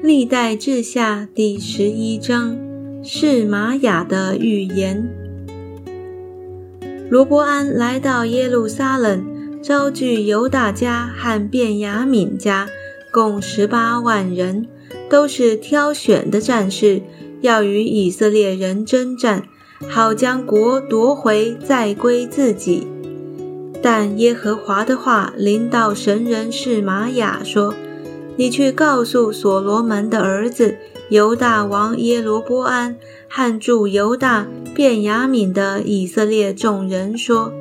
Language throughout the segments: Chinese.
历代志下第十一章是玛雅的预言。罗伯安来到耶路撒冷，招聚犹大家和便雅悯家，共十八万人，都是挑选的战士，要与以色列人征战，好将国夺回，再归自己。但耶和华的话临到神人是玛雅说。你去告诉所罗门的儿子犹大王耶罗波安和住犹大便雅悯的以色列众人说：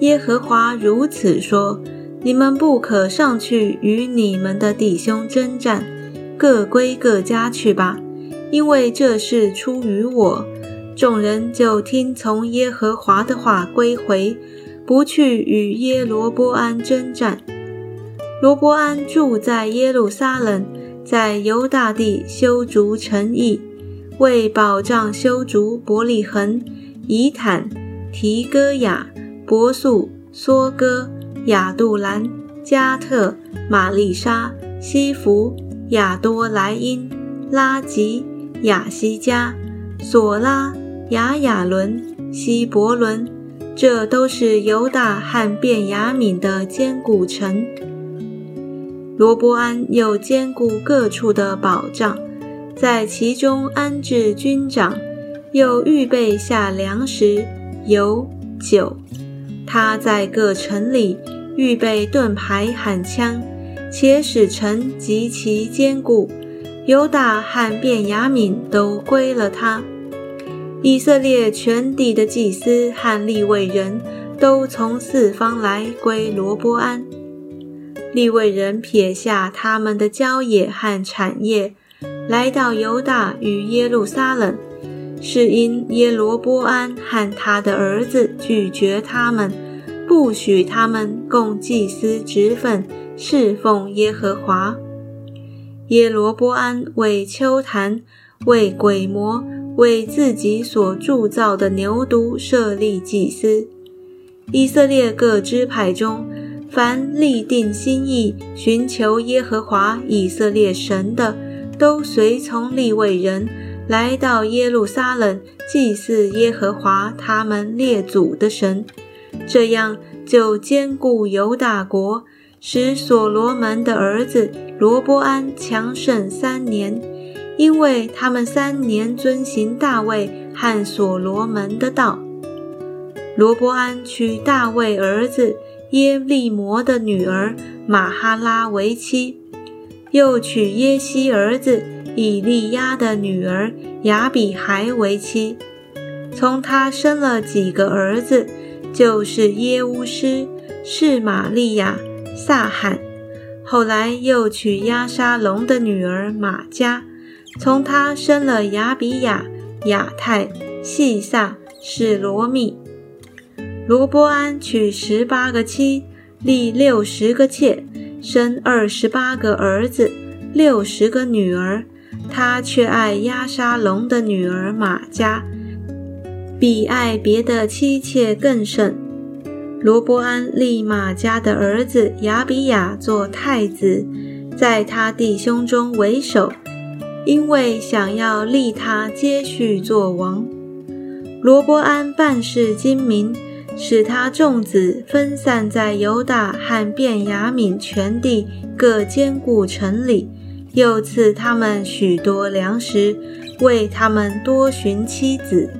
耶和华如此说：你们不可上去与你们的弟兄征战，各归各家去吧，因为这事出于我。众人就听从耶和华的话归回，不去与耶罗波安征战。罗伯安住在耶路撒冷，在犹大地修筑城邑，为保障修筑伯利恒、以坦、提戈雅、伯素、梭哥、亚杜兰、加特、玛丽莎、西弗、亚多莱因、拉吉、亚西加、索拉、亚亚伦、西伯伦，这都是犹大和便雅悯的坚固城。罗伯安又兼顾各处的保障，在其中安置军长，又预备下粮食、油、酒。他在各城里预备盾牌喊枪，且使城极其坚固。犹大和便雅悯都归了他。以色列全地的祭司和利未人都从四方来归罗伯安。利未人撇下他们的郊野和产业，来到犹大与耶路撒冷，是因耶罗波安和他的儿子拒绝他们，不许他们供祭司职分，侍奉耶和华。耶罗波安为丘坛、为鬼魔、为自己所铸造的牛犊设立祭司。以色列各支派中。凡立定心意寻求耶和华以色列神的，都随从立位人来到耶路撒冷祭祀耶和华他们列祖的神，这样就兼顾犹大国，使所罗门的儿子罗波安强盛三年，因为他们三年遵行大卫和所罗门的道。罗波安娶大卫儿子。耶利摩的女儿玛哈拉为妻，又娶耶西儿子以利亚的女儿亚比孩为妻。从他生了几个儿子，就是耶乌斯、是玛利亚、撒罕。后来又娶亚沙龙的女儿玛加，从他生了亚比亚、亚泰、细撒、是罗密。罗伯安娶十八个妻，立六十个妾，生二十八个儿子，六十个女儿。他却爱亚沙龙的女儿玛加，比爱别的妻妾更甚。罗伯安立马加的儿子亚比亚做太子，在他弟兄中为首，因为想要立他接续做王。罗伯安办事精明。使他众子分散在犹大和便雅悯全地各坚固城里，又赐他们许多粮食，为他们多寻妻子。